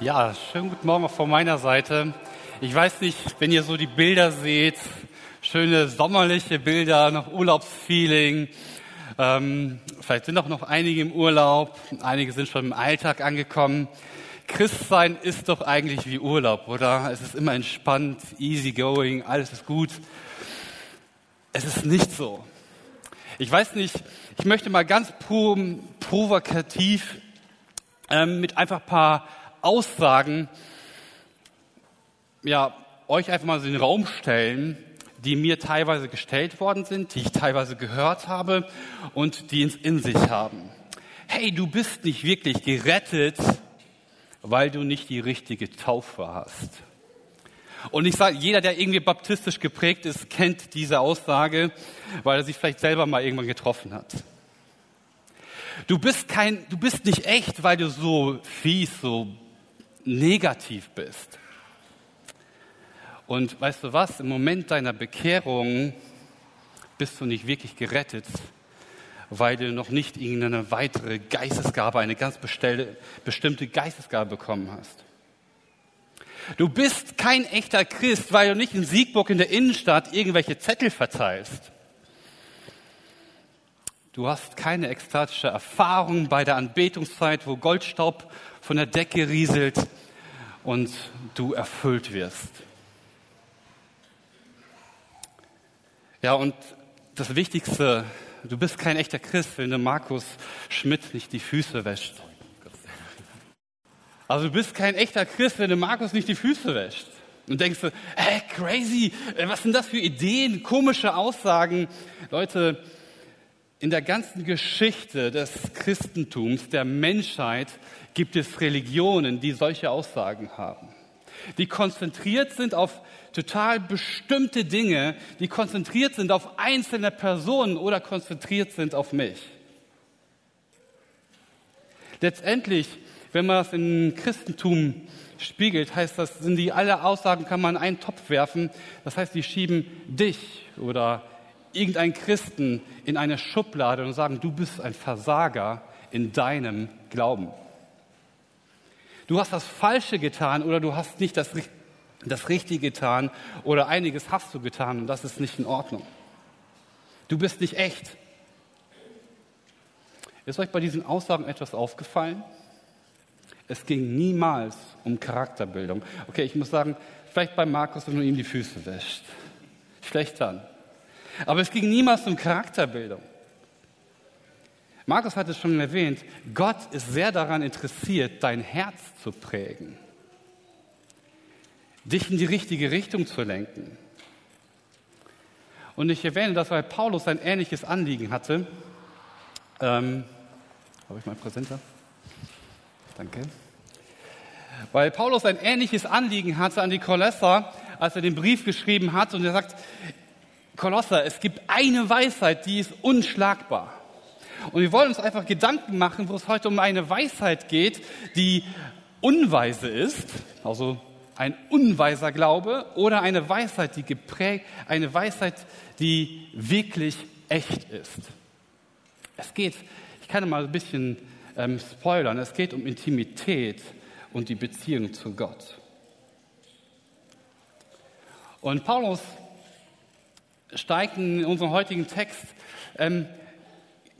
Ja, schönen guten Morgen auch von meiner Seite. Ich weiß nicht, wenn ihr so die Bilder seht, schöne sommerliche Bilder, noch Urlaubsfeeling. Ähm, vielleicht sind auch noch einige im Urlaub, einige sind schon im Alltag angekommen. Christsein ist doch eigentlich wie Urlaub, oder? Es ist immer entspannt, easy going, alles ist gut. Es ist nicht so. Ich weiß nicht, ich möchte mal ganz provokativ ähm, mit einfach ein paar Aussagen, ja, euch einfach mal so in den Raum stellen, die mir teilweise gestellt worden sind, die ich teilweise gehört habe und die ins in sich haben. Hey, du bist nicht wirklich gerettet, weil du nicht die richtige Taufe hast. Und ich sage, jeder, der irgendwie baptistisch geprägt ist, kennt diese Aussage, weil er sich vielleicht selber mal irgendwann getroffen hat. Du bist kein, du bist nicht echt, weil du so fies, so negativ bist. Und weißt du was? Im Moment deiner Bekehrung bist du nicht wirklich gerettet, weil du noch nicht irgendeine weitere Geistesgabe, eine ganz bestimmte Geistesgabe bekommen hast. Du bist kein echter Christ, weil du nicht in Siegburg in der Innenstadt irgendwelche Zettel verteilst. Du hast keine ekstatische Erfahrung bei der Anbetungszeit, wo Goldstaub von der Decke rieselt und du erfüllt wirst. Ja, und das Wichtigste, du bist kein echter Christ, wenn du Markus Schmidt nicht die Füße wäscht. Also du bist kein echter Christ, wenn du Markus nicht die Füße wäscht. Und denkst du, hä, crazy, was sind das für Ideen, komische Aussagen. Leute, in der ganzen Geschichte des Christentums, der Menschheit, gibt es Religionen, die solche Aussagen haben. Die konzentriert sind auf total bestimmte Dinge, die konzentriert sind auf einzelne Personen oder konzentriert sind auf mich. Letztendlich, wenn man das im Christentum spiegelt, heißt das, sind die alle Aussagen kann man in einen Topf werfen. Das heißt, die schieben dich oder irgendeinen Christen in eine Schublade und sagen, du bist ein Versager in deinem Glauben. Du hast das Falsche getan oder du hast nicht das, das Richtige getan oder einiges hast du getan und das ist nicht in Ordnung. Du bist nicht echt. Ist euch bei diesen Aussagen etwas aufgefallen? Es ging niemals um Charakterbildung. Okay, ich muss sagen, vielleicht bei Markus, wenn du ihm die Füße wäscht. Schlecht dann. Aber es ging niemals um Charakterbildung. Markus hat es schon erwähnt, Gott ist sehr daran interessiert, dein Herz zu prägen, dich in die richtige Richtung zu lenken. Und ich erwähne das, weil Paulus ein ähnliches Anliegen hatte. Ähm, Habe ich mal Präsenter? Danke. Weil Paulus ein ähnliches Anliegen hatte an die Kolosser, als er den Brief geschrieben hat. Und er sagt, Kolosser, es gibt eine Weisheit, die ist unschlagbar. Und wir wollen uns einfach Gedanken machen, wo es heute um eine Weisheit geht, die unweise ist, also ein unweiser Glaube, oder eine Weisheit, die geprägt, eine Weisheit, die wirklich echt ist. Es geht, ich kann mal ein bisschen ähm, spoilern, es geht um Intimität und die Beziehung zu Gott. Und Paulus steigt in unserem heutigen Text, ähm,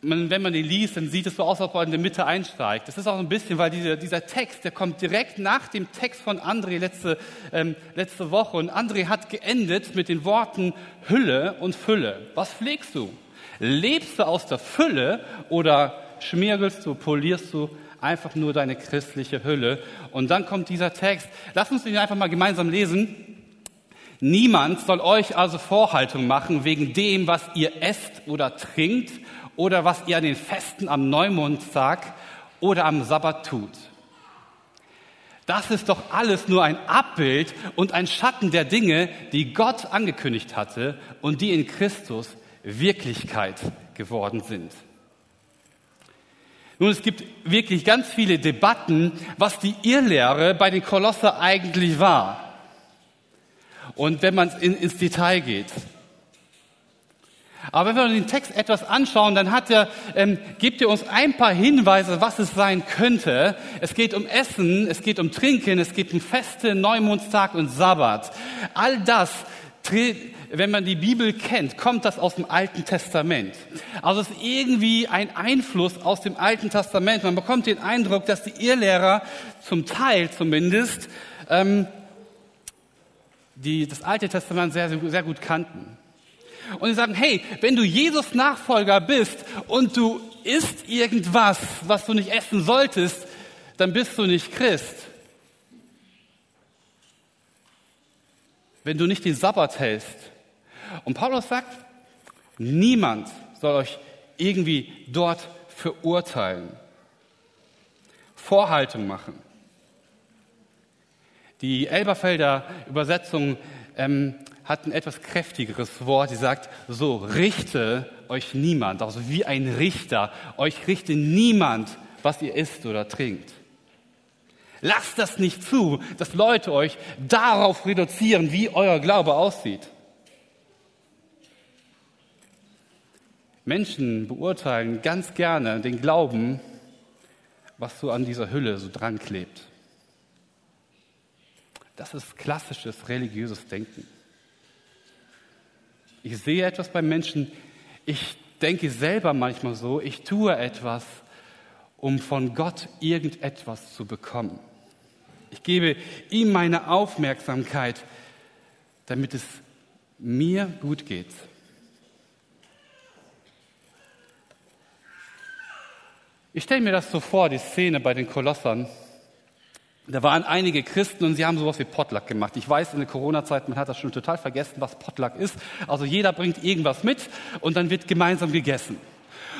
man, wenn man den liest, dann sieht es so aus, als ob er in der Mitte einsteigt. Das ist auch ein bisschen, weil dieser, dieser Text, der kommt direkt nach dem Text von André letzte, ähm, letzte Woche. Und André hat geendet mit den Worten Hülle und Fülle. Was pflegst du? Lebst du aus der Fülle oder schmiergelst du, polierst du einfach nur deine christliche Hülle? Und dann kommt dieser Text. Lass uns den einfach mal gemeinsam lesen. Niemand soll euch also Vorhaltung machen wegen dem, was ihr esst oder trinkt oder was ihr an den Festen am Neumondtag oder am Sabbat tut. Das ist doch alles nur ein Abbild und ein Schatten der Dinge, die Gott angekündigt hatte und die in Christus Wirklichkeit geworden sind. Nun, es gibt wirklich ganz viele Debatten, was die Irrlehre bei den Kolosser eigentlich war. Und wenn man in, ins Detail geht. Aber wenn wir den Text etwas anschauen, dann hat er, ähm, gibt er uns ein paar Hinweise, was es sein könnte. Es geht um Essen, es geht um Trinken, es geht um Feste, Neumondstag und Sabbat. All das, wenn man die Bibel kennt, kommt das aus dem Alten Testament. Also es ist irgendwie ein Einfluss aus dem Alten Testament. Man bekommt den Eindruck, dass die Irrlehrer zum Teil zumindest ähm, die das Alte Testament sehr, sehr gut kannten. Und sie sagen, hey, wenn du Jesus Nachfolger bist und du isst irgendwas, was du nicht essen solltest, dann bist du nicht Christ. Wenn du nicht den Sabbat hältst. Und Paulus sagt, niemand soll euch irgendwie dort verurteilen, Vorhaltung machen. Die Elberfelder Übersetzung ähm, hat ein etwas kräftigeres Wort. Sie sagt, so richte euch niemand, also wie ein Richter, euch richte niemand, was ihr isst oder trinkt. Lasst das nicht zu, dass Leute euch darauf reduzieren, wie euer Glaube aussieht. Menschen beurteilen ganz gerne den Glauben, was so an dieser Hülle so dran klebt. Das ist klassisches religiöses Denken. Ich sehe etwas beim Menschen, ich denke selber manchmal so, ich tue etwas, um von Gott irgendetwas zu bekommen. Ich gebe ihm meine Aufmerksamkeit, damit es mir gut geht. Ich stelle mir das so vor, die Szene bei den Kolossern. Da waren einige Christen und sie haben sowas wie Potluck gemacht. Ich weiß, in der Corona-Zeit, man hat das schon total vergessen, was Potluck ist. Also jeder bringt irgendwas mit und dann wird gemeinsam gegessen.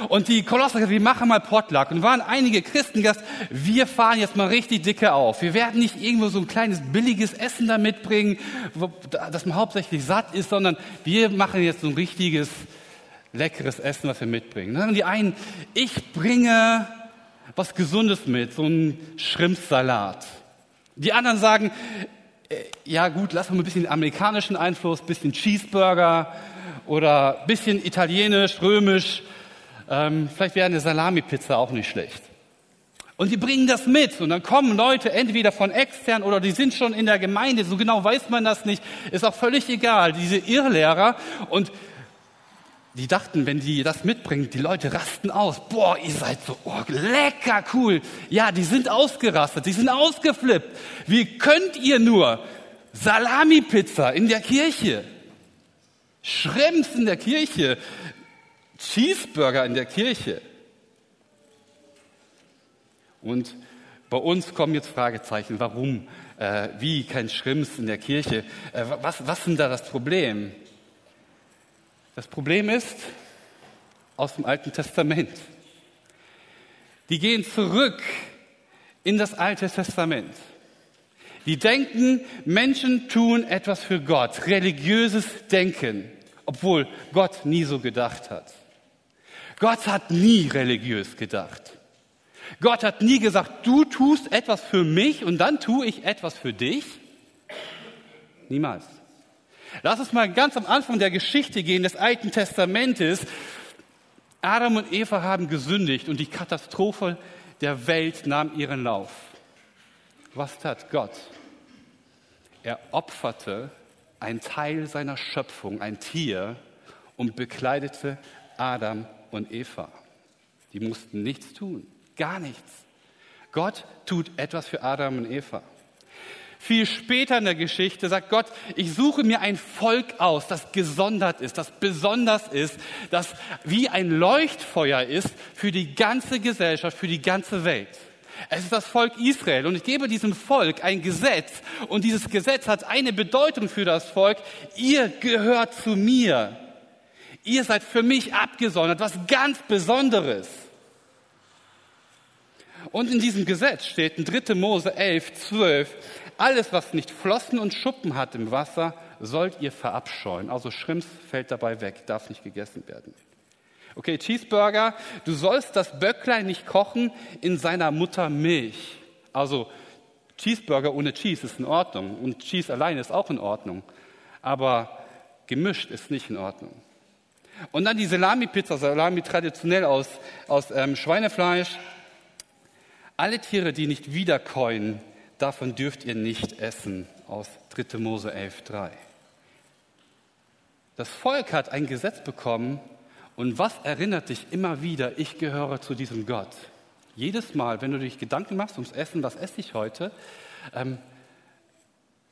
Und die Kolosser, wir machen mal Potluck. Und waren einige Christen gesagt, wir fahren jetzt mal richtig dicke auf. Wir werden nicht irgendwo so ein kleines billiges Essen da mitbringen, das man hauptsächlich satt ist, sondern wir machen jetzt so ein richtiges leckeres Essen, was wir mitbringen. Dann sagen die einen, ich bringe was Gesundes mit, so ein Schrimpsalat. Die anderen sagen, äh, ja gut, lass mal ein bisschen amerikanischen Einfluss, bisschen Cheeseburger oder bisschen italienisch, römisch. Ähm, vielleicht wäre eine Salami-Pizza auch nicht schlecht. Und die bringen das mit und dann kommen Leute entweder von extern oder die sind schon in der Gemeinde, so genau weiß man das nicht, ist auch völlig egal, diese Irrlehrer und die dachten, wenn die das mitbringen, die Leute rasten aus. Boah, ihr seid so oh, lecker cool. Ja, die sind ausgerastet, die sind ausgeflippt. Wie könnt ihr nur Salami-Pizza in der Kirche, Schrems in der Kirche, Cheeseburger in der Kirche? Und bei uns kommen jetzt Fragezeichen. Warum? Äh, wie kein Schrimps in der Kirche? Äh, was, was ist denn da das Problem? Das Problem ist aus dem Alten Testament. Die gehen zurück in das Alte Testament. Die denken, Menschen tun etwas für Gott, religiöses Denken, obwohl Gott nie so gedacht hat. Gott hat nie religiös gedacht. Gott hat nie gesagt, du tust etwas für mich und dann tue ich etwas für dich. Niemals. Lass uns mal ganz am Anfang der Geschichte gehen des Alten Testamentes. Adam und Eva haben gesündigt und die Katastrophe der Welt nahm ihren Lauf. Was tat Gott? Er opferte ein Teil seiner Schöpfung, ein Tier, und bekleidete Adam und Eva. Die mussten nichts tun, gar nichts. Gott tut etwas für Adam und Eva. Viel später in der Geschichte sagt Gott, ich suche mir ein Volk aus, das gesondert ist, das besonders ist, das wie ein Leuchtfeuer ist für die ganze Gesellschaft, für die ganze Welt. Es ist das Volk Israel und ich gebe diesem Volk ein Gesetz und dieses Gesetz hat eine Bedeutung für das Volk. Ihr gehört zu mir. Ihr seid für mich abgesondert, was ganz Besonderes. Und in diesem Gesetz steht in 3. Mose 11, 12, alles, was nicht Flossen und Schuppen hat im Wasser, sollt ihr verabscheuen. Also Schrimps fällt dabei weg, darf nicht gegessen werden. Okay, Cheeseburger, du sollst das Böcklein nicht kochen in seiner Mutter Milch. Also Cheeseburger ohne Cheese ist in Ordnung und Cheese alleine ist auch in Ordnung. Aber gemischt ist nicht in Ordnung. Und dann die Salami-Pizza, Salami traditionell aus, aus ähm, Schweinefleisch. Alle Tiere, die nicht wiederkäuen, davon dürft ihr nicht essen, aus 3. Mose 11.3. Das Volk hat ein Gesetz bekommen und was erinnert dich immer wieder, ich gehöre zu diesem Gott. Jedes Mal, wenn du dich Gedanken machst ums Essen, was esse ich heute, ähm,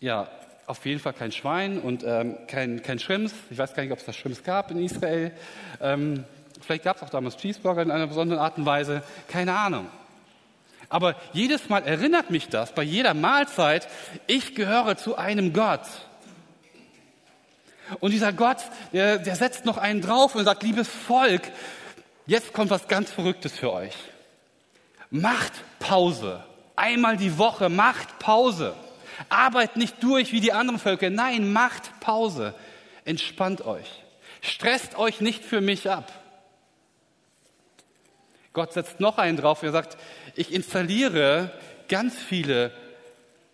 ja, auf jeden Fall kein Schwein und ähm, kein, kein Schrimps. Ich weiß gar nicht, ob es da Schrimps gab in Israel. Ähm, vielleicht gab es auch damals Cheeseburger in einer besonderen Art und Weise. Keine Ahnung. Aber jedes Mal erinnert mich das, bei jeder Mahlzeit, ich gehöre zu einem Gott. Und dieser Gott, der, der setzt noch einen drauf und sagt, liebes Volk, jetzt kommt was ganz Verrücktes für euch. Macht Pause. Einmal die Woche macht Pause. Arbeit nicht durch wie die anderen Völker. Nein, macht Pause. Entspannt euch. Stresst euch nicht für mich ab. Gott setzt noch einen drauf. Er sagt, ich installiere ganz viele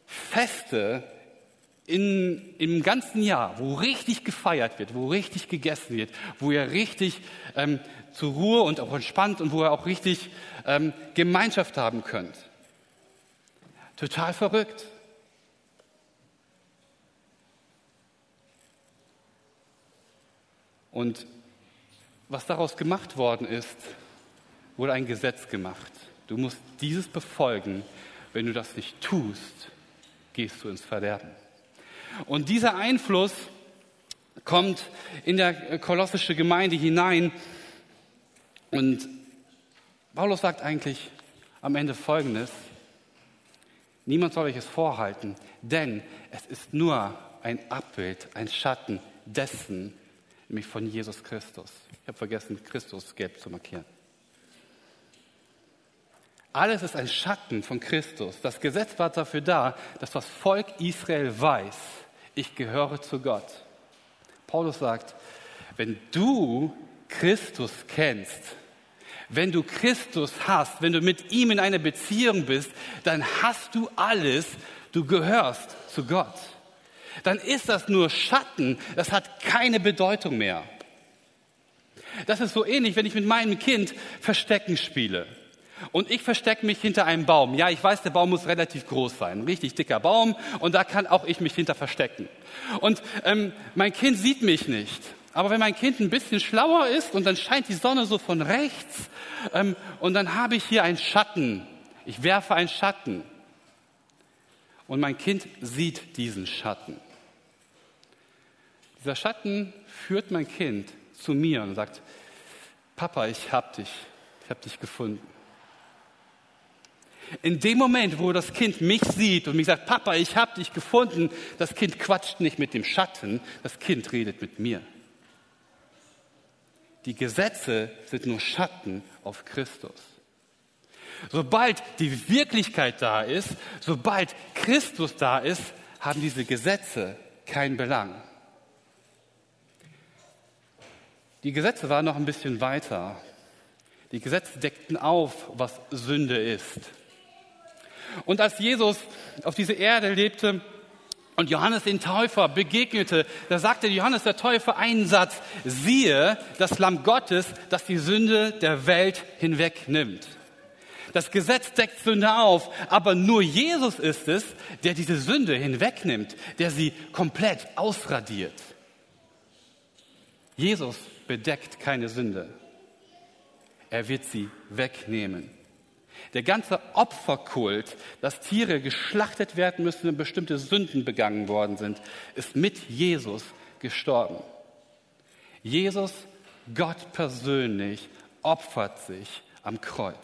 Feste in, im ganzen Jahr, wo richtig gefeiert wird, wo richtig gegessen wird, wo ihr richtig ähm, zur Ruhe und auch entspannt und wo ihr auch richtig ähm, Gemeinschaft haben könnt. Total verrückt. Und was daraus gemacht worden ist, wurde ein Gesetz gemacht. Du musst dieses befolgen. Wenn du das nicht tust, gehst du ins Verderben. Und dieser Einfluss kommt in der kolossische Gemeinde hinein. Und Paulus sagt eigentlich am Ende Folgendes. Niemand soll euch es vorhalten, denn es ist nur ein Abbild, ein Schatten dessen, nämlich von Jesus Christus. Ich habe vergessen, Christus gelb zu markieren. Alles ist ein Schatten von Christus. Das Gesetz war dafür da, dass das Volk Israel weiß, ich gehöre zu Gott. Paulus sagt, wenn du Christus kennst, wenn du Christus hast, wenn du mit ihm in einer Beziehung bist, dann hast du alles, du gehörst zu Gott. Dann ist das nur Schatten, das hat keine Bedeutung mehr. Das ist so ähnlich, wenn ich mit meinem Kind Verstecken spiele. Und ich verstecke mich hinter einem Baum. Ja, ich weiß, der Baum muss relativ groß sein, ein richtig dicker Baum. Und da kann auch ich mich hinter verstecken. Und ähm, mein Kind sieht mich nicht. Aber wenn mein Kind ein bisschen schlauer ist und dann scheint die Sonne so von rechts ähm, und dann habe ich hier einen Schatten. Ich werfe einen Schatten. Und mein Kind sieht diesen Schatten. Dieser Schatten führt mein Kind zu mir und sagt, Papa, ich hab dich, ich hab dich gefunden. In dem Moment, wo das Kind mich sieht und mich sagt, Papa, ich habe dich gefunden, das Kind quatscht nicht mit dem Schatten, das Kind redet mit mir. Die Gesetze sind nur Schatten auf Christus. Sobald die Wirklichkeit da ist, sobald Christus da ist, haben diese Gesetze keinen Belang. Die Gesetze waren noch ein bisschen weiter. Die Gesetze deckten auf, was Sünde ist. Und als Jesus auf dieser Erde lebte und Johannes den Täufer begegnete, da sagte Johannes der Täufer einen Satz, siehe das Lamm Gottes, das die Sünde der Welt hinwegnimmt. Das Gesetz deckt Sünde auf, aber nur Jesus ist es, der diese Sünde hinwegnimmt, der sie komplett ausradiert. Jesus bedeckt keine Sünde. Er wird sie wegnehmen. Der ganze Opferkult, dass Tiere geschlachtet werden müssen, wenn bestimmte Sünden begangen worden sind, ist mit Jesus gestorben. Jesus, Gott persönlich, opfert sich am Kreuz.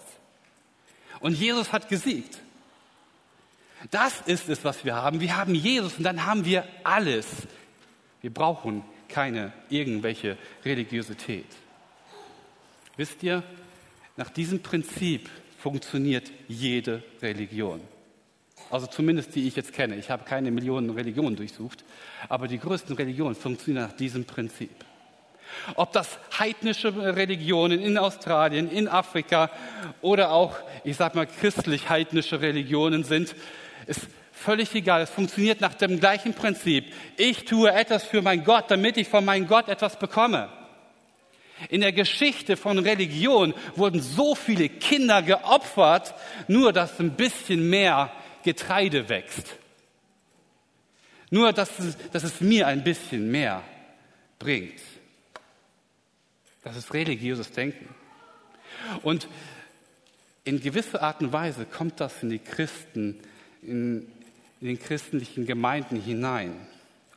Und Jesus hat gesiegt. Das ist es, was wir haben. Wir haben Jesus und dann haben wir alles. Wir brauchen keine irgendwelche Religiosität. Wisst ihr, nach diesem Prinzip funktioniert jede Religion. Also zumindest die ich jetzt kenne. Ich habe keine Millionen Religionen durchsucht, aber die größten Religionen funktionieren nach diesem Prinzip. Ob das heidnische Religionen in Australien, in Afrika oder auch, ich sag mal, christlich-heidnische Religionen sind, ist völlig egal. Es funktioniert nach dem gleichen Prinzip. Ich tue etwas für meinen Gott, damit ich von meinem Gott etwas bekomme. In der Geschichte von Religion wurden so viele Kinder geopfert, nur dass ein bisschen mehr Getreide wächst. Nur dass es, dass es mir ein bisschen mehr bringt. Das ist religiöses Denken. Und in gewisser Art und Weise kommt das in die Christen, in, in den christlichen Gemeinden hinein.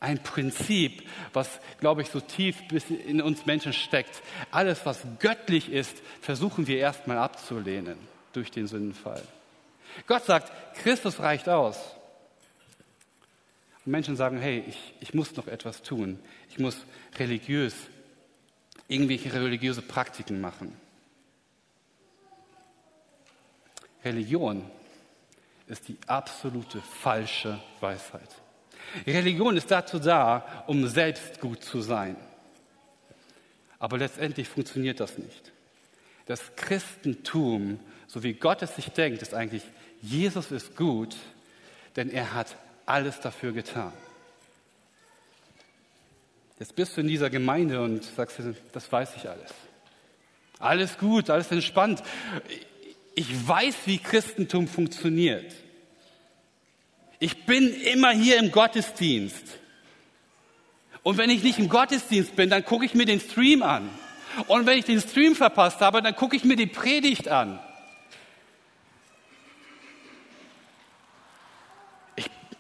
Ein Prinzip, was, glaube ich, so tief bis in uns Menschen steckt. Alles, was göttlich ist, versuchen wir erstmal abzulehnen durch den Sündenfall. Gott sagt, Christus reicht aus. Und Menschen sagen, hey, ich, ich muss noch etwas tun. Ich muss religiös, irgendwelche religiöse Praktiken machen. Religion ist die absolute falsche Weisheit. Religion ist dazu da, um selbst gut zu sein. Aber letztendlich funktioniert das nicht. Das Christentum, so wie Gott es sich denkt, ist eigentlich, Jesus ist gut, denn er hat alles dafür getan. Jetzt bist du in dieser Gemeinde und sagst, das weiß ich alles. Alles gut, alles entspannt. Ich weiß, wie Christentum funktioniert. Ich bin immer hier im Gottesdienst. Und wenn ich nicht im Gottesdienst bin, dann gucke ich mir den Stream an. Und wenn ich den Stream verpasst habe, dann gucke ich mir die Predigt an.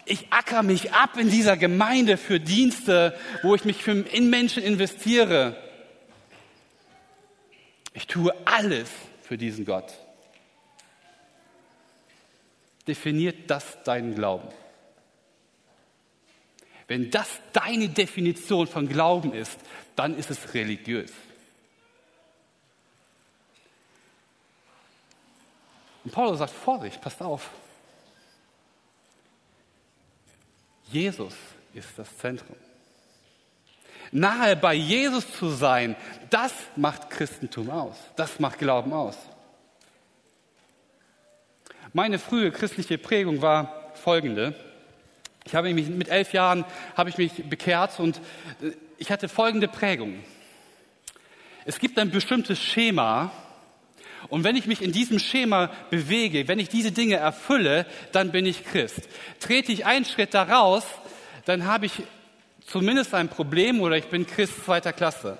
Ich, acker mich ab in dieser Gemeinde für Dienste, wo ich mich für, in Menschen investiere. Ich tue alles für diesen Gott definiert das deinen Glauben? Wenn das deine Definition von Glauben ist, dann ist es religiös. Und Paulus sagt, Vorsicht, passt auf. Jesus ist das Zentrum. Nahe bei Jesus zu sein, das macht Christentum aus. Das macht Glauben aus. Meine frühe christliche Prägung war folgende. Ich habe mich mit elf Jahren habe ich mich bekehrt und äh, ich hatte folgende Prägung. Es gibt ein bestimmtes Schema und wenn ich mich in diesem Schema bewege, wenn ich diese Dinge erfülle, dann bin ich Christ. Trete ich einen Schritt daraus, dann habe ich zumindest ein Problem oder ich bin Christ zweiter Klasse.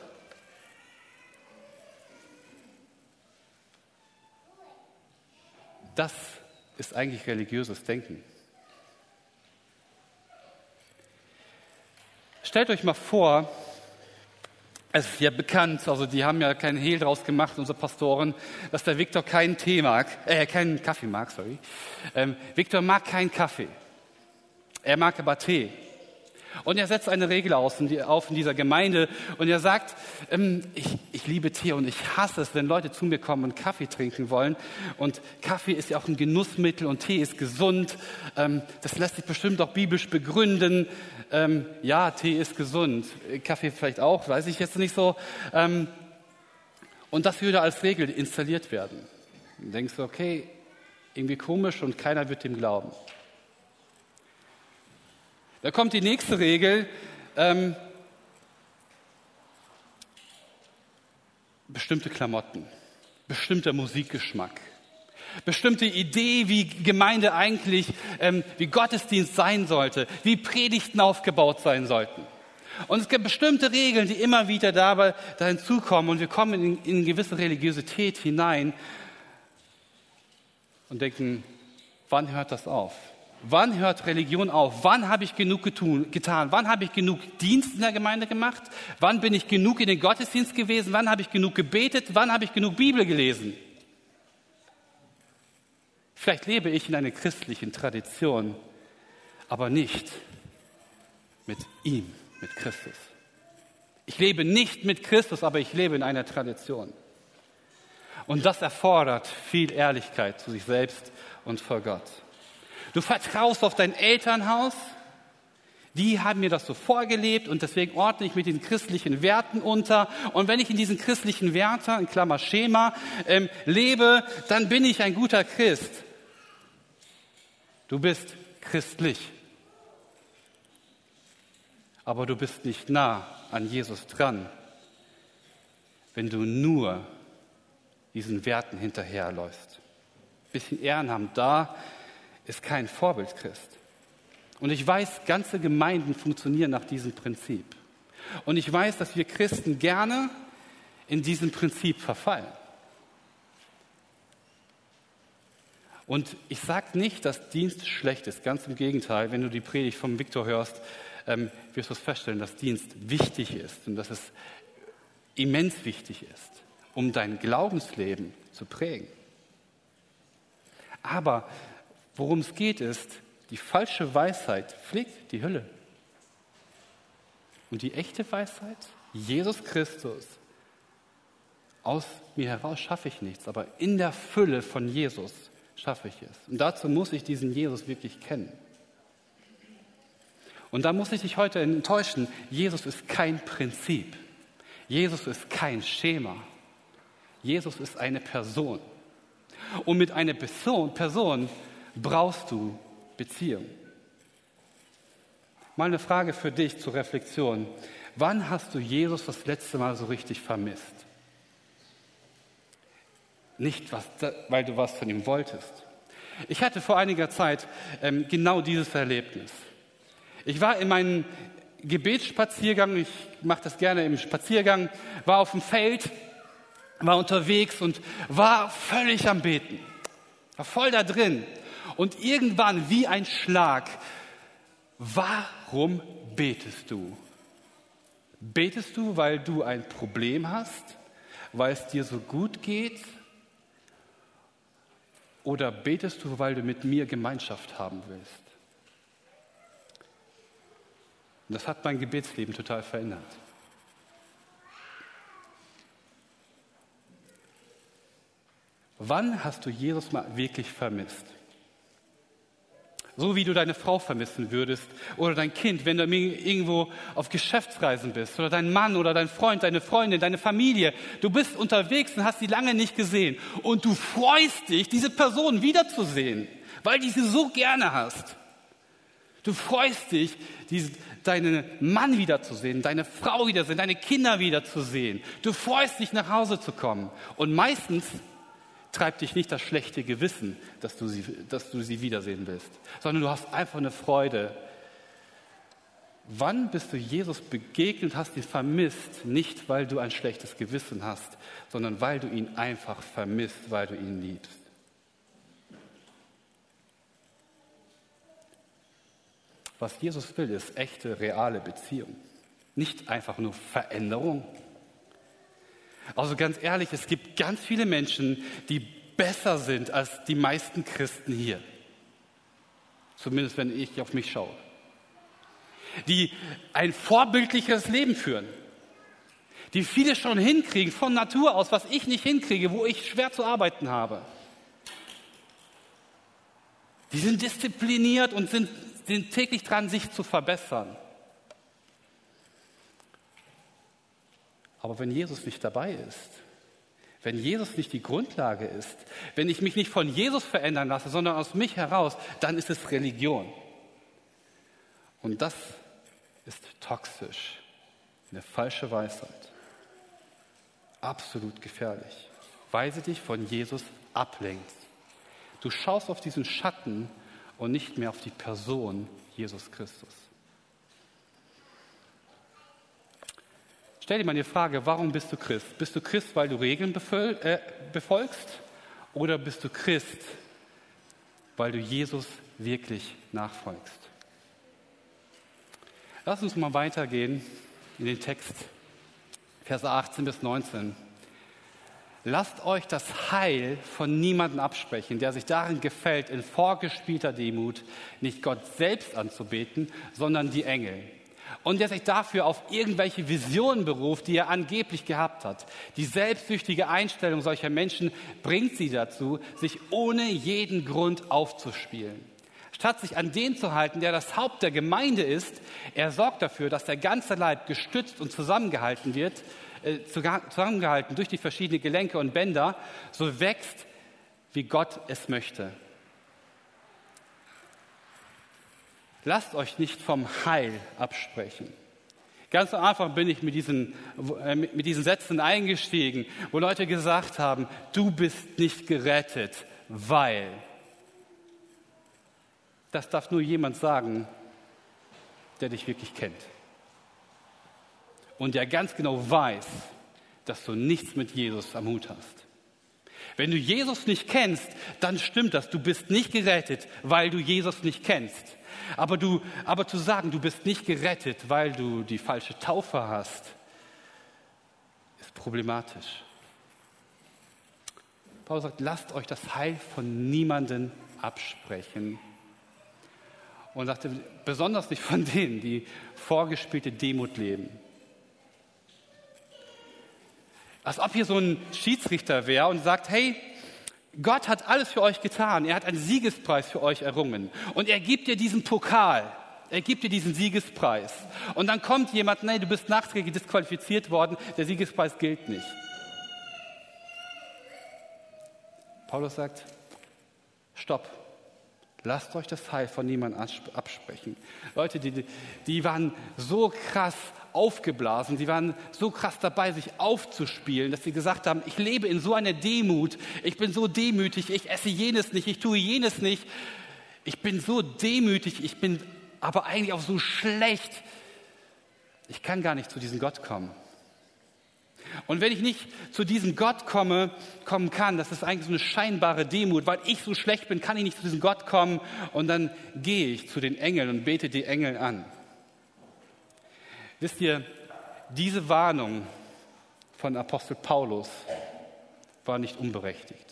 Das ist eigentlich religiöses Denken. Stellt euch mal vor, es ist ja bekannt, also die haben ja keinen Hehl draus gemacht, unsere Pastoren, dass der Viktor keinen Tee mag, äh, keinen Kaffee mag, sorry. Ähm, Viktor mag keinen Kaffee. Er mag aber Tee. Und er setzt eine Regel auf in dieser Gemeinde und er sagt, ähm, ich, ich liebe Tee und ich hasse es, wenn Leute zu mir kommen und Kaffee trinken wollen. Und Kaffee ist ja auch ein Genussmittel und Tee ist gesund. Ähm, das lässt sich bestimmt auch biblisch begründen. Ähm, ja, Tee ist gesund. Kaffee vielleicht auch, weiß ich jetzt nicht so. Ähm, und das würde als Regel installiert werden. Du denkst du, okay, irgendwie komisch und keiner wird dem glauben. Da kommt die nächste Regel. Ähm, bestimmte Klamotten, bestimmter Musikgeschmack, bestimmte Idee, wie Gemeinde eigentlich, ähm, wie Gottesdienst sein sollte, wie Predigten aufgebaut sein sollten. Und es gibt bestimmte Regeln, die immer wieder dabei da hinzukommen und wir kommen in, in eine gewisse Religiosität hinein und denken, wann hört das auf? Wann hört Religion auf? Wann habe ich genug getun, getan? Wann habe ich genug Dienst in der Gemeinde gemacht? Wann bin ich genug in den Gottesdienst gewesen? Wann habe ich genug gebetet? Wann habe ich genug Bibel gelesen? Vielleicht lebe ich in einer christlichen Tradition, aber nicht mit ihm, mit Christus. Ich lebe nicht mit Christus, aber ich lebe in einer Tradition. Und das erfordert viel Ehrlichkeit zu sich selbst und vor Gott. Du vertraust auf dein Elternhaus. Die haben mir das so vorgelebt und deswegen ordne ich mit den christlichen Werten unter. Und wenn ich in diesen christlichen Werten, in Klammer Schema, ähm, lebe, dann bin ich ein guter Christ. Du bist christlich. Aber du bist nicht nah an Jesus dran. wenn du nur diesen Werten hinterherläufst. Bisschen Ehrenamt da ist kein Vorbild Christ. Und ich weiß, ganze Gemeinden funktionieren nach diesem Prinzip. Und ich weiß, dass wir Christen gerne in diesem Prinzip verfallen. Und ich sage nicht, dass Dienst schlecht ist, ganz im Gegenteil. Wenn du die Predigt vom Viktor hörst, ähm, wirst du feststellen, dass Dienst wichtig ist und dass es immens wichtig ist, um dein Glaubensleben zu prägen. Aber worum es geht, ist, die falsche Weisheit pflegt die Hülle. Und die echte Weisheit, Jesus Christus, aus mir heraus schaffe ich nichts, aber in der Fülle von Jesus schaffe ich es. Und dazu muss ich diesen Jesus wirklich kennen. Und da muss ich dich heute enttäuschen, Jesus ist kein Prinzip. Jesus ist kein Schema. Jesus ist eine Person. Und mit einer Person, Person brauchst du Beziehung. Mal eine Frage für dich zur Reflexion. Wann hast du Jesus das letzte Mal so richtig vermisst? Nicht, was, weil du was von ihm wolltest. Ich hatte vor einiger Zeit ähm, genau dieses Erlebnis. Ich war in meinem Gebetsspaziergang, ich mache das gerne im Spaziergang, war auf dem Feld, war unterwegs und war völlig am Beten, war voll da drin. Und irgendwann wie ein Schlag, warum betest du? Betest du, weil du ein Problem hast, weil es dir so gut geht? Oder betest du, weil du mit mir Gemeinschaft haben willst? Und das hat mein Gebetsleben total verändert. Wann hast du Jesus mal wirklich vermisst? So wie du deine Frau vermissen würdest oder dein Kind, wenn du irgendwo auf Geschäftsreisen bist oder dein Mann oder dein Freund, deine Freundin, deine Familie. Du bist unterwegs und hast sie lange nicht gesehen und du freust dich, diese Person wiederzusehen, weil du sie so gerne hast. Du freust dich, deinen Mann wiederzusehen, deine Frau wiederzusehen, deine Kinder wiederzusehen. Du freust dich, nach Hause zu kommen. Und meistens treibt dich nicht das schlechte Gewissen, dass du sie, dass du sie wiedersehen willst, sondern du hast einfach eine Freude. Wann bist du Jesus begegnet, hast ihn vermisst, nicht weil du ein schlechtes Gewissen hast, sondern weil du ihn einfach vermisst, weil du ihn liebst. Was Jesus will, ist echte, reale Beziehung. Nicht einfach nur Veränderung. Also ganz ehrlich, es gibt ganz viele Menschen, die besser sind als die meisten Christen hier. Zumindest wenn ich auf mich schaue. Die ein vorbildliches Leben führen. Die viele schon hinkriegen von Natur aus, was ich nicht hinkriege, wo ich schwer zu arbeiten habe. Die sind diszipliniert und sind sind täglich dran, sich zu verbessern. Aber wenn Jesus nicht dabei ist, wenn Jesus nicht die Grundlage ist, wenn ich mich nicht von Jesus verändern lasse, sondern aus mich heraus, dann ist es Religion. Und das ist toxisch, eine falsche Weisheit. Absolut gefährlich, weil sie dich von Jesus ablenkt. Du schaust auf diesen Schatten und nicht mehr auf die Person Jesus Christus. Stell dir mal die Frage, warum bist du Christ? Bist du Christ, weil du Regeln äh, befolgst? Oder bist du Christ, weil du Jesus wirklich nachfolgst? Lass uns mal weitergehen in den Text, Verse 18 bis 19. Lasst euch das Heil von niemandem absprechen, der sich darin gefällt, in vorgespielter Demut nicht Gott selbst anzubeten, sondern die Engel. Und der sich dafür auf irgendwelche Visionen beruft, die er angeblich gehabt hat. Die selbstsüchtige Einstellung solcher Menschen bringt sie dazu, sich ohne jeden Grund aufzuspielen. Statt sich an den zu halten, der das Haupt der Gemeinde ist, er sorgt dafür, dass der ganze Leib gestützt und zusammengehalten wird, äh, zusammengehalten durch die verschiedenen Gelenke und Bänder, so wächst, wie Gott es möchte. Lasst euch nicht vom Heil absprechen. Ganz einfach bin ich mit diesen, äh, mit diesen Sätzen eingestiegen, wo Leute gesagt haben, du bist nicht gerettet, weil. Das darf nur jemand sagen, der dich wirklich kennt. Und der ganz genau weiß, dass du nichts mit Jesus am Hut hast. Wenn du Jesus nicht kennst, dann stimmt das. Du bist nicht gerettet, weil du Jesus nicht kennst. Aber, du, aber zu sagen, du bist nicht gerettet, weil du die falsche Taufe hast, ist problematisch. Paulus sagt, lasst euch das Heil von niemandem absprechen. Und sagte, besonders nicht von denen, die vorgespielte Demut leben. Als ob hier so ein Schiedsrichter wäre und sagt, hey, Gott hat alles für euch getan. Er hat einen Siegespreis für euch errungen. Und er gibt dir diesen Pokal. Er gibt dir diesen Siegespreis. Und dann kommt jemand, nein, du bist nachträglich disqualifiziert worden. Der Siegespreis gilt nicht. Paulus sagt, stopp. Lasst euch das Heil von niemandem absprechen. Leute, die, die waren so krass aufgeblasen, sie waren so krass dabei, sich aufzuspielen, dass sie gesagt haben, ich lebe in so einer Demut, ich bin so demütig, ich esse jenes nicht, ich tue jenes nicht, ich bin so demütig, ich bin aber eigentlich auch so schlecht, ich kann gar nicht zu diesem Gott kommen. Und wenn ich nicht zu diesem Gott komme, kommen kann, das ist eigentlich so eine scheinbare Demut, weil ich so schlecht bin, kann ich nicht zu diesem Gott kommen. Und dann gehe ich zu den Engeln und bete die Engel an. Wisst ihr, diese Warnung von Apostel Paulus war nicht unberechtigt.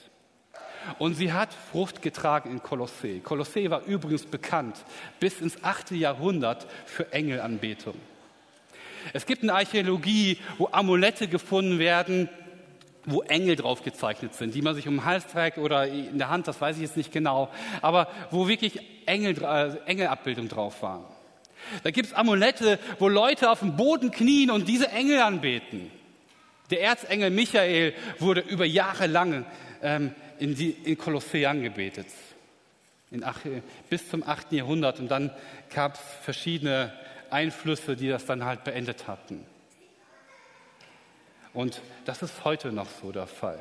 Und sie hat Frucht getragen in Kolossee. Kolossee war übrigens bekannt bis ins 8. Jahrhundert für Engelanbetung. Es gibt eine Archäologie, wo Amulette gefunden werden, wo Engel drauf gezeichnet sind, die man sich um den Hals trägt oder in der Hand, das weiß ich jetzt nicht genau, aber wo wirklich Engel, äh, Engelabbildung drauf waren. Da gibt es Amulette, wo Leute auf dem Boden knien und diese Engel anbeten. Der Erzengel Michael wurde über Jahre lang ähm, in, die, in Kolossee angebetet. In ach, bis zum 8. Jahrhundert. Und dann gab es verschiedene Einflüsse, die das dann halt beendet hatten. Und das ist heute noch so der Fall.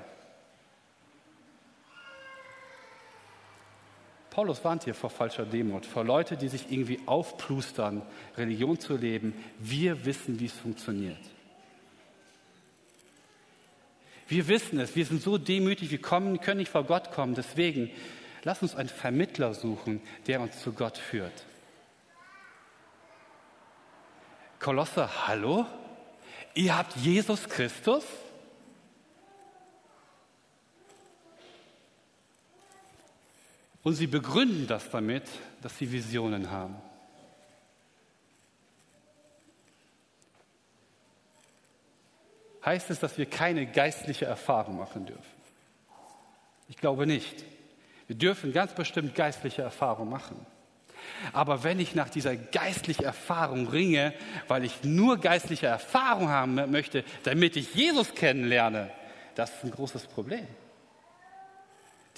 Paulus warnt hier vor falscher Demut, vor Leute, die sich irgendwie aufplustern, Religion zu leben. Wir wissen, wie es funktioniert. Wir wissen es, wir sind so demütig, wir kommen, können nicht vor Gott kommen. Deswegen lass uns einen Vermittler suchen, der uns zu Gott führt. Kolosser, hallo? Ihr habt Jesus Christus? Und sie begründen das damit, dass sie Visionen haben. Heißt es, dass wir keine geistliche Erfahrung machen dürfen? Ich glaube nicht. Wir dürfen ganz bestimmt geistliche Erfahrung machen. Aber wenn ich nach dieser geistlichen Erfahrung ringe, weil ich nur geistliche Erfahrung haben möchte, damit ich Jesus kennenlerne, das ist ein großes Problem.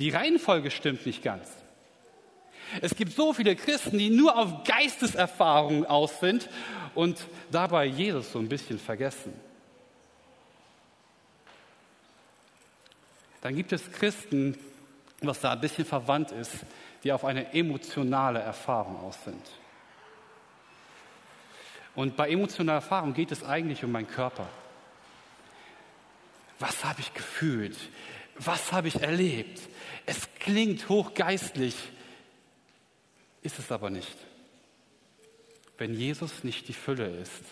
Die Reihenfolge stimmt nicht ganz. Es gibt so viele Christen, die nur auf Geisteserfahrung aus sind und dabei Jesus so ein bisschen vergessen. Dann gibt es Christen, was da ein bisschen verwandt ist, die auf eine emotionale Erfahrung aus sind. Und bei emotionaler Erfahrung geht es eigentlich um meinen Körper. Was habe ich gefühlt? Was habe ich erlebt? Es klingt hochgeistlich, ist es aber nicht. Wenn Jesus nicht die Fülle ist,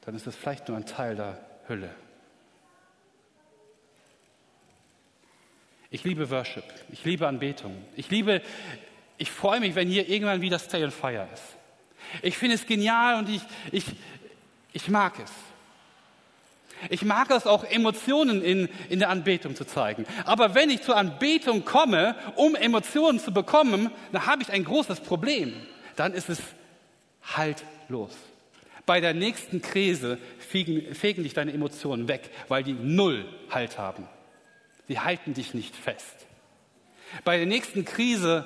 dann ist es vielleicht nur ein Teil der Hülle. Ich liebe Worship, ich liebe Anbetung, ich liebe, ich freue mich, wenn hier irgendwann wieder Stay on Fire ist. Ich finde es genial und ich, ich, ich mag es. Ich mag es auch, Emotionen in, in der Anbetung zu zeigen. Aber wenn ich zur Anbetung komme, um Emotionen zu bekommen, dann habe ich ein großes Problem. Dann ist es haltlos. Bei der nächsten Krise fegen, fegen dich deine Emotionen weg, weil die null Halt haben. Sie halten dich nicht fest. Bei der nächsten Krise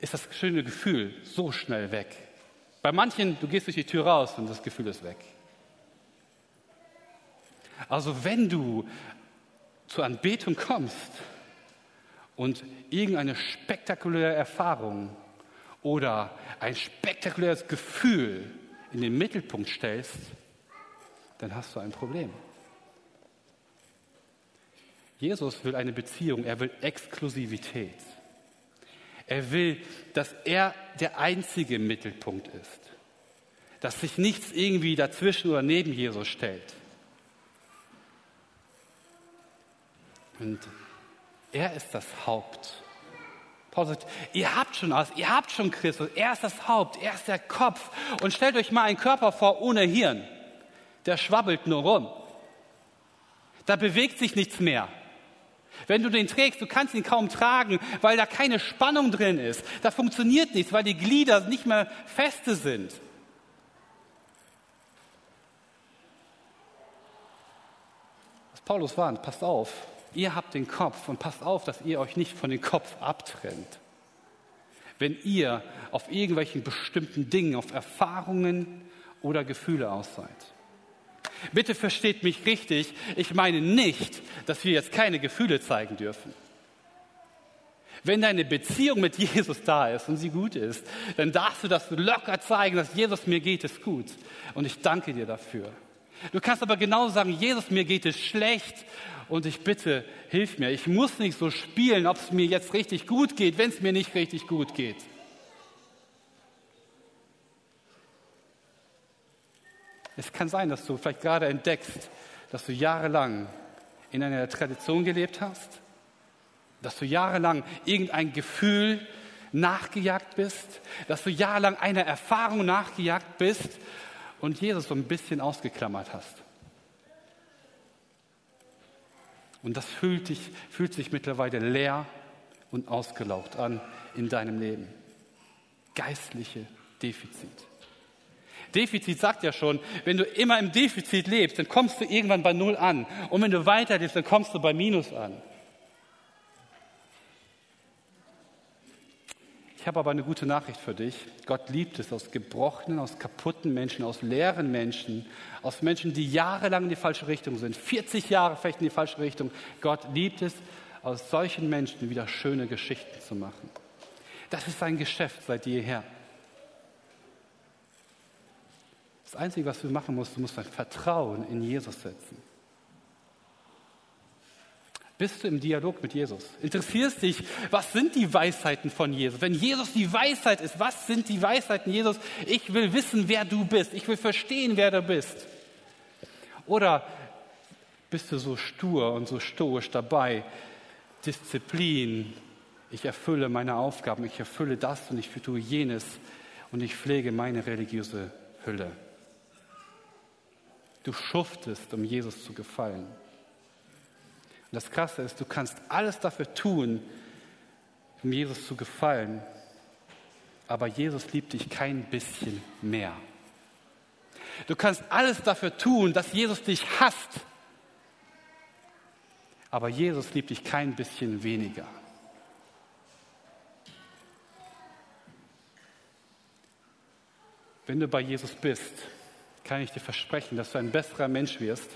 ist das schöne Gefühl so schnell weg. Bei manchen, du gehst durch die Tür raus und das Gefühl ist weg. Also wenn du zur Anbetung kommst und irgendeine spektakuläre Erfahrung oder ein spektakuläres Gefühl in den Mittelpunkt stellst, dann hast du ein Problem. Jesus will eine Beziehung, er will Exklusivität. Er will, dass er der einzige Mittelpunkt ist, dass sich nichts irgendwie dazwischen oder neben Jesus stellt. Und er ist das Haupt. Paulus sagt, ihr habt schon alles, ihr habt schon Christus, er ist das Haupt, er ist der Kopf. Und stellt euch mal einen Körper vor ohne Hirn. Der schwabbelt nur rum. Da bewegt sich nichts mehr. Wenn du den trägst, du kannst ihn kaum tragen, weil da keine Spannung drin ist. Da funktioniert nichts, weil die Glieder nicht mehr feste sind. Was Paulus warnt, passt auf, ihr habt den Kopf und passt auf, dass ihr euch nicht von dem Kopf abtrennt. Wenn ihr auf irgendwelchen bestimmten Dingen, auf Erfahrungen oder Gefühle aus seid. Bitte versteht mich richtig, ich meine nicht, dass wir jetzt keine Gefühle zeigen dürfen. Wenn deine Beziehung mit Jesus da ist und sie gut ist, dann darfst du das locker zeigen, dass Jesus mir geht es gut. Und ich danke dir dafür. Du kannst aber genauso sagen, Jesus mir geht es schlecht und ich bitte, hilf mir. Ich muss nicht so spielen, ob es mir jetzt richtig gut geht, wenn es mir nicht richtig gut geht. Es kann sein, dass du vielleicht gerade entdeckst, dass du jahrelang in einer Tradition gelebt hast, dass du jahrelang irgendein Gefühl nachgejagt bist, dass du jahrelang einer Erfahrung nachgejagt bist und Jesus so ein bisschen ausgeklammert hast. Und das fühlt, dich, fühlt sich mittlerweile leer und ausgelaugt an in deinem Leben. Geistliche Defizit. Defizit sagt ja schon, wenn du immer im Defizit lebst, dann kommst du irgendwann bei Null an. Und wenn du weiter lebst, dann kommst du bei Minus an. Ich habe aber eine gute Nachricht für dich. Gott liebt es aus gebrochenen, aus kaputten Menschen, aus leeren Menschen, aus Menschen, die jahrelang in die falsche Richtung sind, 40 Jahre vielleicht in die falsche Richtung. Gott liebt es, aus solchen Menschen wieder schöne Geschichten zu machen. Das ist sein Geschäft seit jeher. Das Einzige, was du machen musst, du musst dein Vertrauen in Jesus setzen. Bist du im Dialog mit Jesus? Interessierst dich, was sind die Weisheiten von Jesus? Wenn Jesus die Weisheit ist, was sind die Weisheiten Jesus? Ich will wissen, wer du bist. Ich will verstehen, wer du bist. Oder bist du so stur und so stoisch dabei? Disziplin. Ich erfülle meine Aufgaben. Ich erfülle das und ich tue jenes und ich pflege meine religiöse Hülle. Du schuftest, um Jesus zu gefallen. Und das Krasse ist, du kannst alles dafür tun, um Jesus zu gefallen, aber Jesus liebt dich kein bisschen mehr. Du kannst alles dafür tun, dass Jesus dich hasst, aber Jesus liebt dich kein bisschen weniger. Wenn du bei Jesus bist, kann ich dir versprechen, dass du ein besserer Mensch wirst,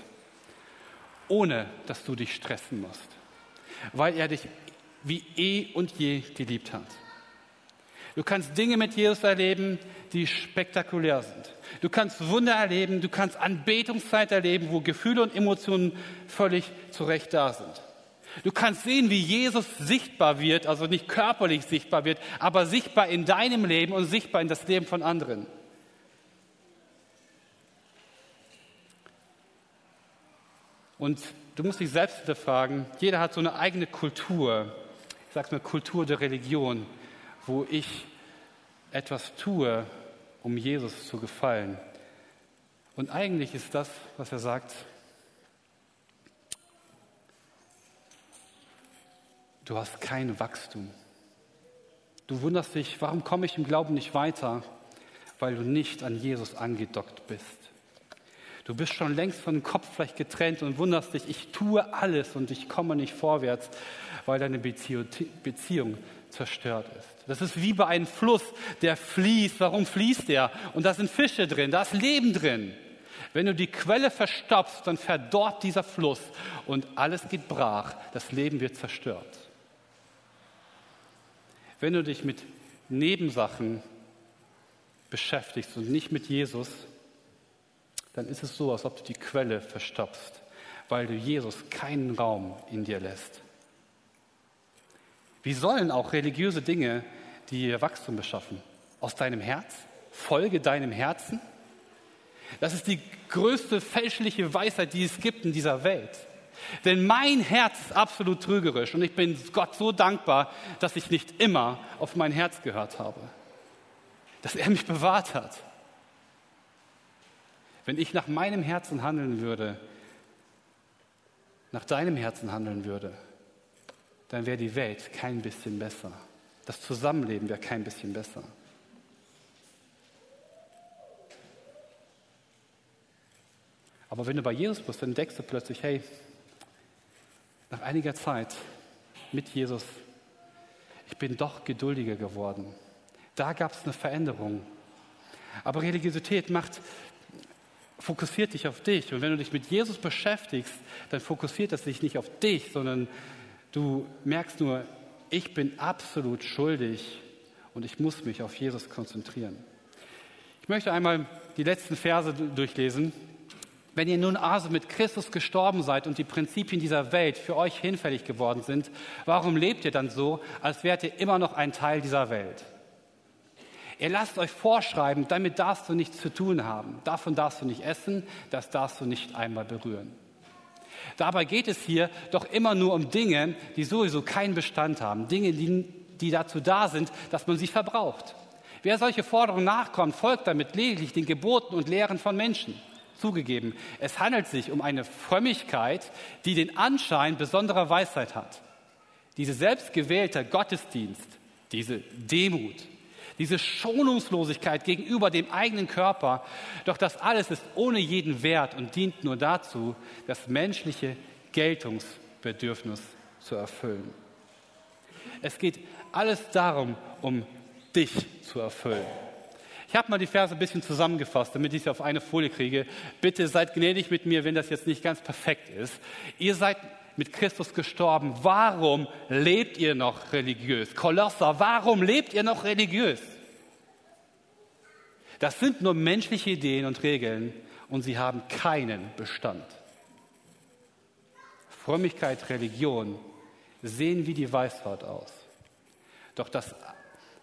ohne dass du dich stressen musst, weil er dich wie eh und je geliebt hat. Du kannst Dinge mit Jesus erleben, die spektakulär sind. Du kannst Wunder erleben, du kannst Anbetungszeit erleben, wo Gefühle und Emotionen völlig zurecht da sind. Du kannst sehen, wie Jesus sichtbar wird, also nicht körperlich sichtbar wird, aber sichtbar in deinem Leben und sichtbar in das Leben von anderen. Und du musst dich selbst hinterfragen, jeder hat so eine eigene Kultur, ich sage mal Kultur der Religion, wo ich etwas tue, um Jesus zu gefallen. Und eigentlich ist das, was er sagt, du hast kein Wachstum. Du wunderst dich, warum komme ich im Glauben nicht weiter? Weil du nicht an Jesus angedockt bist. Du bist schon längst von dem Kopf vielleicht getrennt und wunderst dich, ich tue alles und ich komme nicht vorwärts, weil deine Beziehung zerstört ist. Das ist wie bei einem Fluss, der fließt. Warum fließt der? Und da sind Fische drin, da ist Leben drin. Wenn du die Quelle verstopfst, dann verdorrt dieser Fluss und alles geht brach. Das Leben wird zerstört. Wenn du dich mit Nebensachen beschäftigst und nicht mit Jesus, dann ist es so, als ob du die Quelle verstopfst, weil du Jesus keinen Raum in dir lässt. Wie sollen auch religiöse Dinge dir Wachstum beschaffen? Aus deinem Herz? Folge deinem Herzen? Das ist die größte fälschliche Weisheit, die es gibt in dieser Welt. Denn mein Herz ist absolut trügerisch und ich bin Gott so dankbar, dass ich nicht immer auf mein Herz gehört habe. Dass er mich bewahrt hat. Wenn ich nach meinem Herzen handeln würde, nach deinem Herzen handeln würde, dann wäre die Welt kein bisschen besser. Das Zusammenleben wäre kein bisschen besser. Aber wenn du bei Jesus bist, dann entdeckst du plötzlich, hey, nach einiger Zeit mit Jesus, ich bin doch geduldiger geworden. Da gab es eine Veränderung. Aber Religiosität macht, fokussiert dich auf dich. Und wenn du dich mit Jesus beschäftigst, dann fokussiert es sich nicht auf dich, sondern du merkst nur, ich bin absolut schuldig und ich muss mich auf Jesus konzentrieren. Ich möchte einmal die letzten Verse durchlesen. Wenn ihr nun also mit Christus gestorben seid und die Prinzipien dieser Welt für euch hinfällig geworden sind, warum lebt ihr dann so, als wärt ihr immer noch ein Teil dieser Welt? Ihr lasst euch vorschreiben, damit darfst du nichts zu tun haben. Davon darfst du nicht essen, das darfst du nicht einmal berühren. Dabei geht es hier doch immer nur um Dinge, die sowieso keinen Bestand haben. Dinge, die, die dazu da sind, dass man sie verbraucht. Wer solche Forderungen nachkommt, folgt damit lediglich den Geboten und Lehren von Menschen. Zugegeben, es handelt sich um eine Frömmigkeit, die den Anschein besonderer Weisheit hat. Diese selbstgewählte Gottesdienst, diese Demut, diese Schonungslosigkeit gegenüber dem eigenen Körper, doch das alles ist ohne jeden Wert und dient nur dazu, das menschliche Geltungsbedürfnis zu erfüllen. Es geht alles darum, um dich zu erfüllen. Ich habe mal die Verse ein bisschen zusammengefasst, damit ich sie auf eine Folie kriege. Bitte seid gnädig mit mir, wenn das jetzt nicht ganz perfekt ist. Ihr seid mit Christus gestorben. Warum lebt ihr noch religiös? Kolosser, warum lebt ihr noch religiös? Das sind nur menschliche Ideen und Regeln und sie haben keinen Bestand. Frömmigkeit, Religion sehen wie die Weisheit aus. Doch das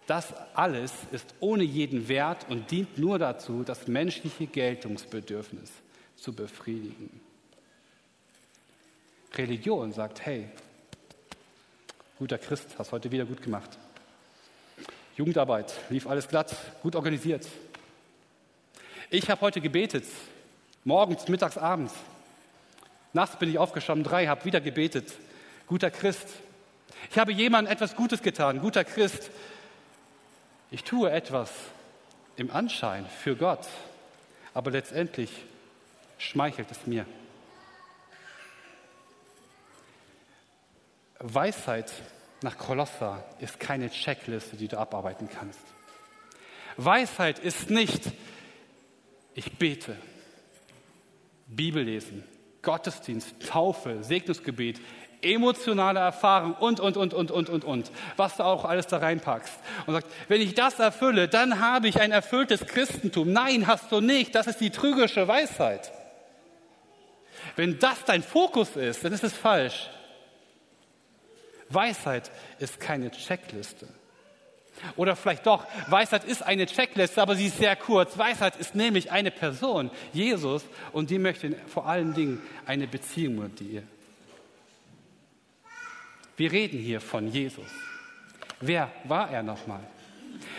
das alles ist ohne jeden Wert und dient nur dazu, das menschliche Geltungsbedürfnis zu befriedigen. Religion sagt, hey, guter Christ, hast heute wieder gut gemacht. Jugendarbeit, lief alles glatt, gut organisiert. Ich habe heute gebetet, morgens, mittags, abends. Nachts bin ich aufgestanden, drei, habe wieder gebetet. Guter Christ. Ich habe jemandem etwas Gutes getan, guter Christ. Ich tue etwas im Anschein für Gott, aber letztendlich schmeichelt es mir. Weisheit nach Kolosser ist keine Checkliste, die du abarbeiten kannst. Weisheit ist nicht, ich bete, Bibel lesen, Gottesdienst, Taufe, Segnungsgebet, emotionale Erfahrung und, und, und, und, und, und, und, was du auch alles da reinpackst. Und sagt, wenn ich das erfülle, dann habe ich ein erfülltes Christentum. Nein, hast du nicht. Das ist die trügerische Weisheit. Wenn das dein Fokus ist, dann ist es falsch. Weisheit ist keine Checkliste. Oder vielleicht doch, Weisheit ist eine Checkliste, aber sie ist sehr kurz. Weisheit ist nämlich eine Person, Jesus, und die möchte vor allen Dingen eine Beziehung mit dir. Wir reden hier von Jesus. Wer war er nochmal?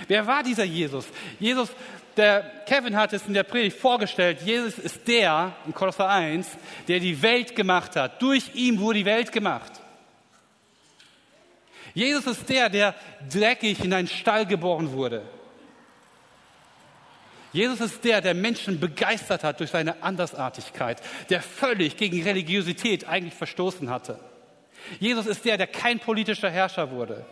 Wer war dieser Jesus? Jesus, der Kevin hat es in der Predigt vorgestellt. Jesus ist der, in Kolosser 1, der die Welt gemacht hat. Durch ihn wurde die Welt gemacht. Jesus ist der, der dreckig in einen Stall geboren wurde. Jesus ist der, der Menschen begeistert hat durch seine Andersartigkeit, der völlig gegen Religiosität eigentlich verstoßen hatte. Jesus ist der, der kein politischer Herrscher wurde.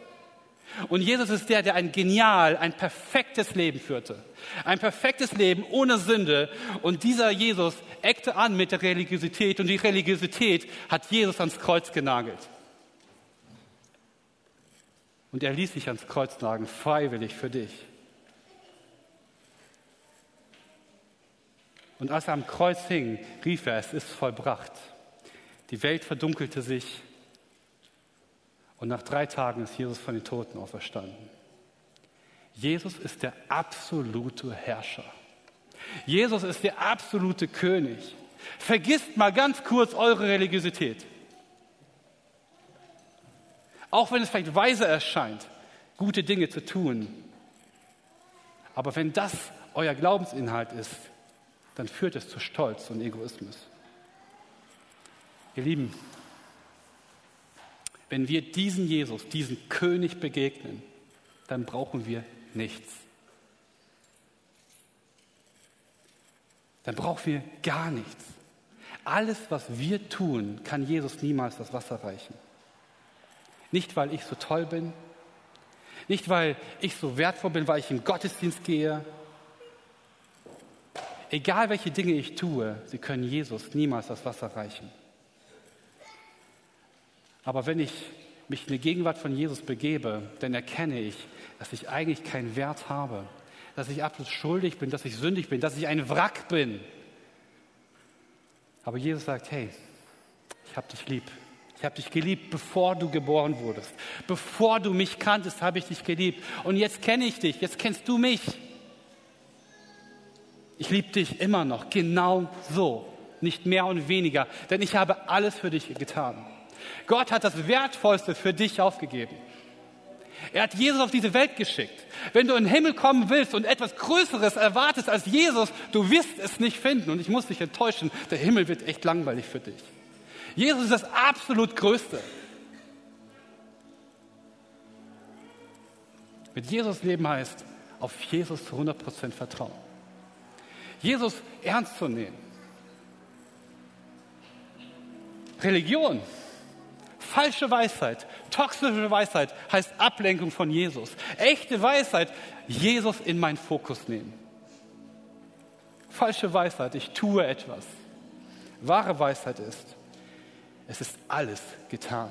Und Jesus ist der, der ein genial, ein perfektes Leben führte. Ein perfektes Leben ohne Sünde. Und dieser Jesus eckte an mit der Religiosität und die Religiosität hat Jesus ans Kreuz genagelt. Und er ließ sich ans Kreuz nageln, freiwillig für dich. Und als er am Kreuz hing, rief er, es ist vollbracht. Die Welt verdunkelte sich und nach drei Tagen ist Jesus von den Toten auferstanden. Jesus ist der absolute Herrscher. Jesus ist der absolute König. Vergisst mal ganz kurz eure Religiosität. Auch wenn es vielleicht weise erscheint, gute Dinge zu tun. Aber wenn das euer Glaubensinhalt ist, dann führt es zu Stolz und Egoismus. Ihr Lieben, wenn wir diesen Jesus, diesen König begegnen, dann brauchen wir nichts. Dann brauchen wir gar nichts. Alles, was wir tun, kann Jesus niemals das Wasser reichen. Nicht, weil ich so toll bin, nicht, weil ich so wertvoll bin, weil ich in Gottesdienst gehe. Egal welche Dinge ich tue, sie können Jesus niemals das Wasser reichen. Aber wenn ich mich in die Gegenwart von Jesus begebe, dann erkenne ich, dass ich eigentlich keinen Wert habe, dass ich absolut schuldig bin, dass ich sündig bin, dass ich ein Wrack bin. Aber Jesus sagt, hey, ich habe dich lieb. Ich habe dich geliebt, bevor du geboren wurdest. Bevor du mich kanntest, habe ich dich geliebt. Und jetzt kenne ich dich, jetzt kennst du mich. Ich liebe dich immer noch, genau so, nicht mehr und weniger, denn ich habe alles für dich getan. Gott hat das Wertvollste für dich aufgegeben. Er hat Jesus auf diese Welt geschickt. Wenn du in den Himmel kommen willst und etwas Größeres erwartest als Jesus, du wirst es nicht finden. Und ich muss dich enttäuschen, der Himmel wird echt langweilig für dich. Jesus ist das absolut Größte. Mit Jesus leben heißt, auf Jesus zu 100% vertrauen. Jesus ernst zu nehmen. Religion Falsche Weisheit, toxische Weisheit heißt Ablenkung von Jesus. Echte Weisheit, Jesus in meinen Fokus nehmen. Falsche Weisheit, ich tue etwas. Wahre Weisheit ist, es ist alles getan.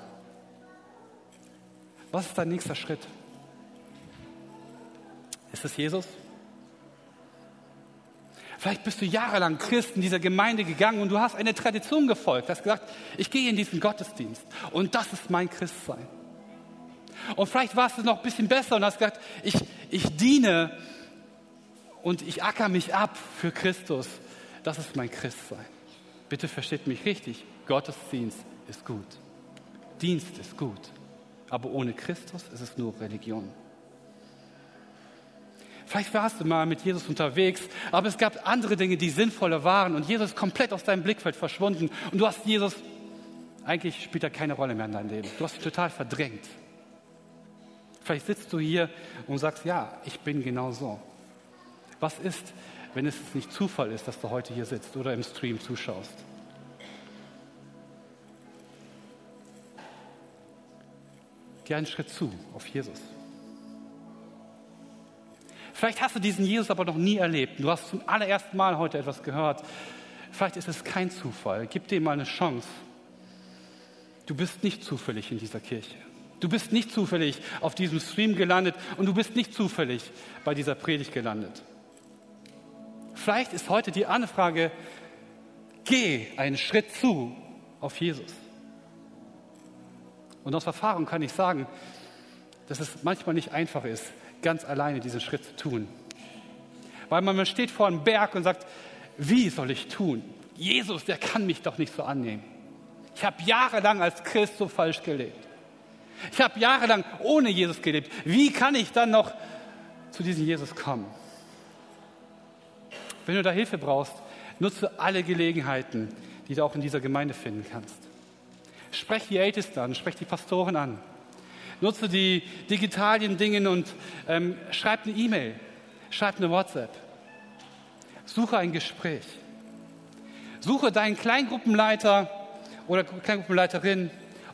Was ist dein nächster Schritt? Ist es Jesus? Vielleicht bist du jahrelang Christ in dieser Gemeinde gegangen und du hast eine Tradition gefolgt. Du hast gesagt, ich gehe in diesen Gottesdienst und das ist mein Christsein. Und vielleicht warst du noch ein bisschen besser und hast gesagt, ich, ich diene und ich acker mich ab für Christus. Das ist mein Christsein. Bitte versteht mich richtig. Gottesdienst ist gut. Dienst ist gut. Aber ohne Christus ist es nur Religion. Vielleicht warst du mal mit Jesus unterwegs, aber es gab andere Dinge, die sinnvoller waren und Jesus ist komplett aus deinem Blickfeld verschwunden und du hast Jesus, eigentlich spielt er keine Rolle mehr in deinem Leben. Du hast ihn total verdrängt. Vielleicht sitzt du hier und sagst, ja, ich bin genau so. Was ist, wenn es nicht Zufall ist, dass du heute hier sitzt oder im Stream zuschaust? Geh einen Schritt zu auf Jesus. Vielleicht hast du diesen Jesus aber noch nie erlebt. Du hast zum allerersten Mal heute etwas gehört. Vielleicht ist es kein Zufall. Gib dir mal eine Chance. Du bist nicht zufällig in dieser Kirche. Du bist nicht zufällig auf diesem Stream gelandet und du bist nicht zufällig bei dieser Predigt gelandet. Vielleicht ist heute die Anfrage, geh einen Schritt zu auf Jesus. Und aus Erfahrung kann ich sagen, dass es manchmal nicht einfach ist, ganz alleine diesen Schritt zu tun. Weil man steht vor einem Berg und sagt, wie soll ich tun? Jesus, der kann mich doch nicht so annehmen. Ich habe jahrelang als Christ so falsch gelebt. Ich habe jahrelang ohne Jesus gelebt. Wie kann ich dann noch zu diesem Jesus kommen? Wenn du da Hilfe brauchst, nutze alle Gelegenheiten, die du auch in dieser Gemeinde finden kannst. Sprech die Ältesten an, sprech die Pastoren an. Nutze die digitalen Dinge und ähm, schreib eine E-Mail, schreib eine WhatsApp. Suche ein Gespräch. Suche deinen Kleingruppenleiter oder Kleingruppenleiterin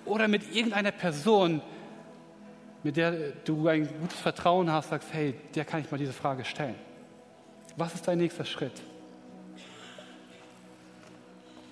oder mit irgendeiner Person, mit der du ein gutes Vertrauen hast, sagst, hey, der kann ich mal diese Frage stellen. Was ist dein nächster Schritt?